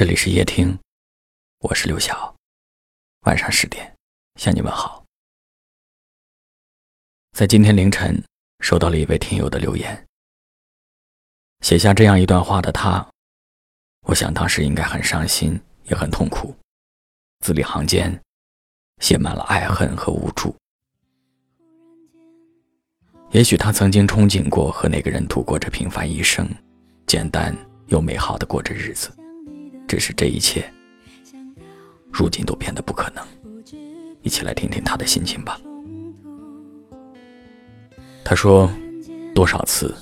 这里是夜听，我是刘晓。晚上十点向你问好。在今天凌晨，收到了一位听友的留言，写下这样一段话的他，我想当时应该很伤心，也很痛苦，字里行间写满了爱恨和无助。也许他曾经憧憬过和那个人度过这平凡一生，简单又美好的过着日子。只是这一切，如今都变得不可能。一起来听听他的心情吧。他说：“多少次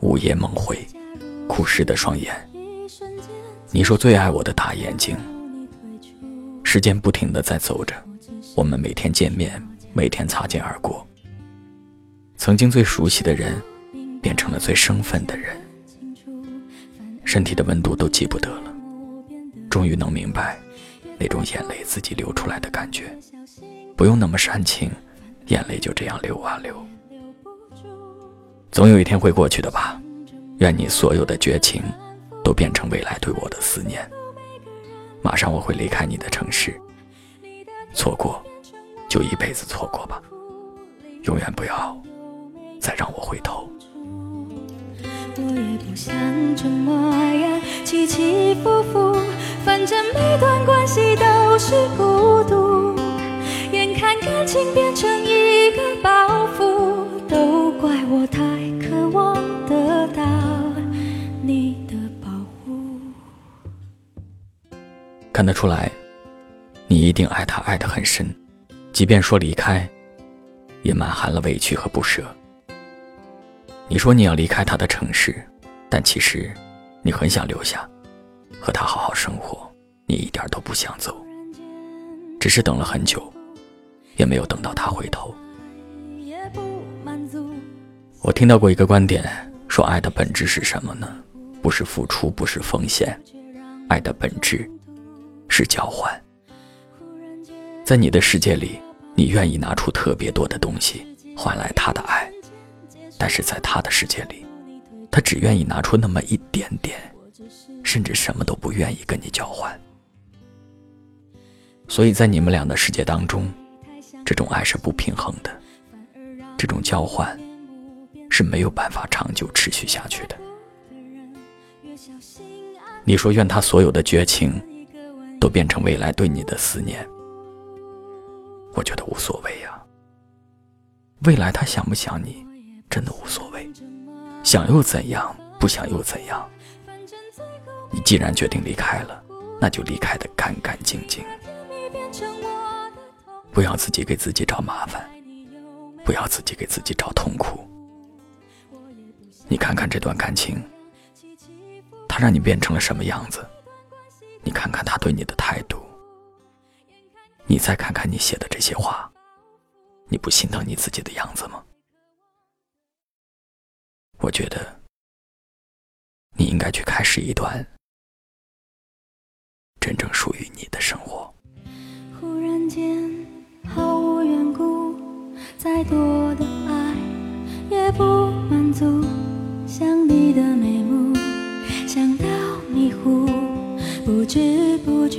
午夜梦回，哭湿的双眼。你说最爱我的大眼睛。时间不停的在走着，我们每天见面，每天擦肩而过。曾经最熟悉的人，变成了最生分的人，身体的温度都记不得了。”终于能明白，那种眼泪自己流出来的感觉，不用那么煽情，眼泪就这样流啊流。总有一天会过去的吧，愿你所有的绝情，都变成未来对我的思念。马上我会离开你的城市，错过，就一辈子错过吧，永远不要再让我回头。我也不想这么样起起伏伏。反正每段关系都是孤独，眼看感情变成一个包袱，都怪我太渴望得到你的保护。看得出来，你一定爱他爱得很深，即便说离开，也满含了委屈和不舍。你说你要离开他的城市，但其实你很想留下。和他好好生活，你一点都不想走，只是等了很久，也没有等到他回头。我听到过一个观点，说爱的本质是什么呢？不是付出，不是奉献，爱的本质是交换。在你的世界里，你愿意拿出特别多的东西换来他的爱，但是在他的世界里，他只愿意拿出那么一点点。甚至什么都不愿意跟你交换，所以在你们俩的世界当中，这种爱是不平衡的，这种交换是没有办法长久持续下去的。你说愿他所有的绝情都变成未来对你的思念，我觉得无所谓呀。未来他想不想你，真的无所谓，想又怎样，不想又怎样。你既然决定离开了，那就离开的干干净净，不要自己给自己找麻烦，不要自己给自己找痛苦。你看看这段感情，他让你变成了什么样子？你看看他对你的态度，你再看看你写的这些话，你不心疼你自己的样子吗？我觉得，你应该去开始一段。真正属于你的生活。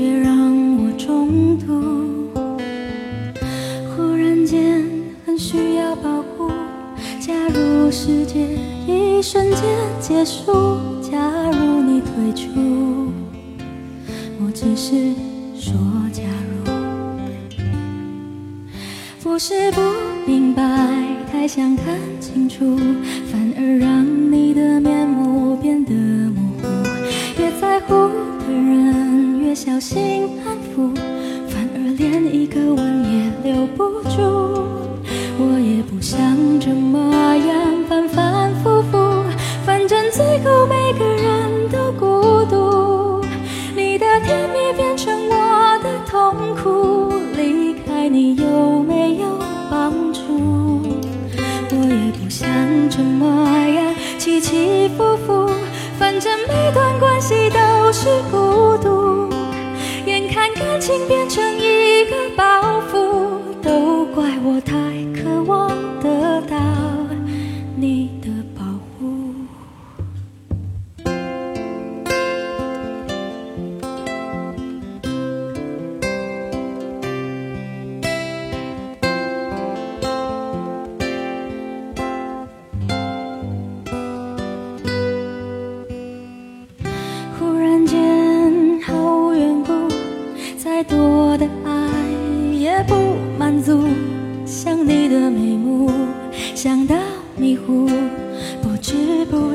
别让我中毒。忽然间，很需要保护。假如世界一瞬间结束，假如你退出。我只是说假如，不是不明白，太想看清楚，反而让你的面目变得模糊。越在乎，小心安抚，反而连一个吻也留不住。我也不想这么样反反复复，反正最后每个人都孤独。你的甜蜜变成我的痛苦，离开你有没有帮助？我也不想这么样起起伏伏，反正每段关系都是孤。心变成一个包袱，都怪我太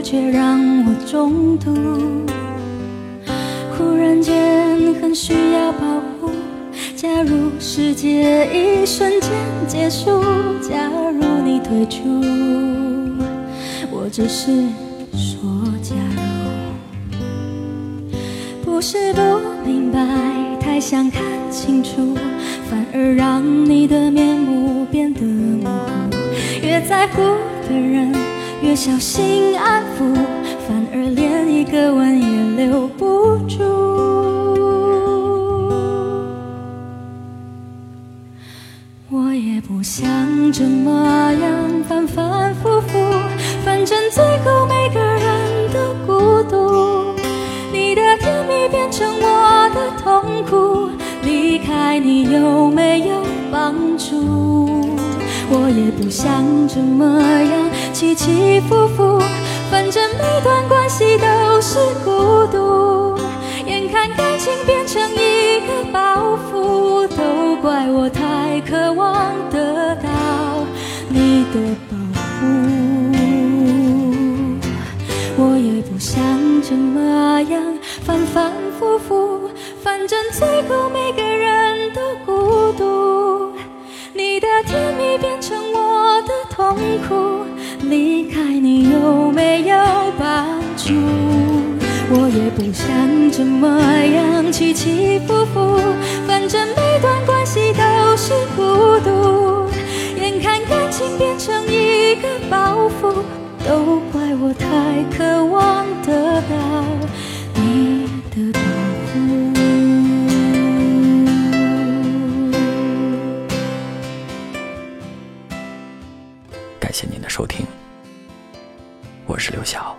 却让我中毒。忽然间很需要保护。假如世界一瞬间结束，假如你退出，我只是说假如，不是不明白，太想看清楚，反而让你的面目变得模糊。越在乎的人，越小心安抚，反而连一个吻也留不住。我也不想这么样反反复复，反正最后每个人都孤独。你的甜蜜变成我的痛苦，离开你有没有帮助？我也不想这么样起起伏伏，反正每段关系都是孤独。眼看感情变成一个包袱，都怪我太渴望得到你的保护。我也不想这么样反反复复，反正最后每个人都孤独。你的甜蜜变成我的痛苦，离开你有没有帮助？我也不想这么样起起伏伏，反正每段关系都是孤独。眼看感情变成一个包袱，都怪我太渴望得到你的保护。感谢您的收听，我是刘晓。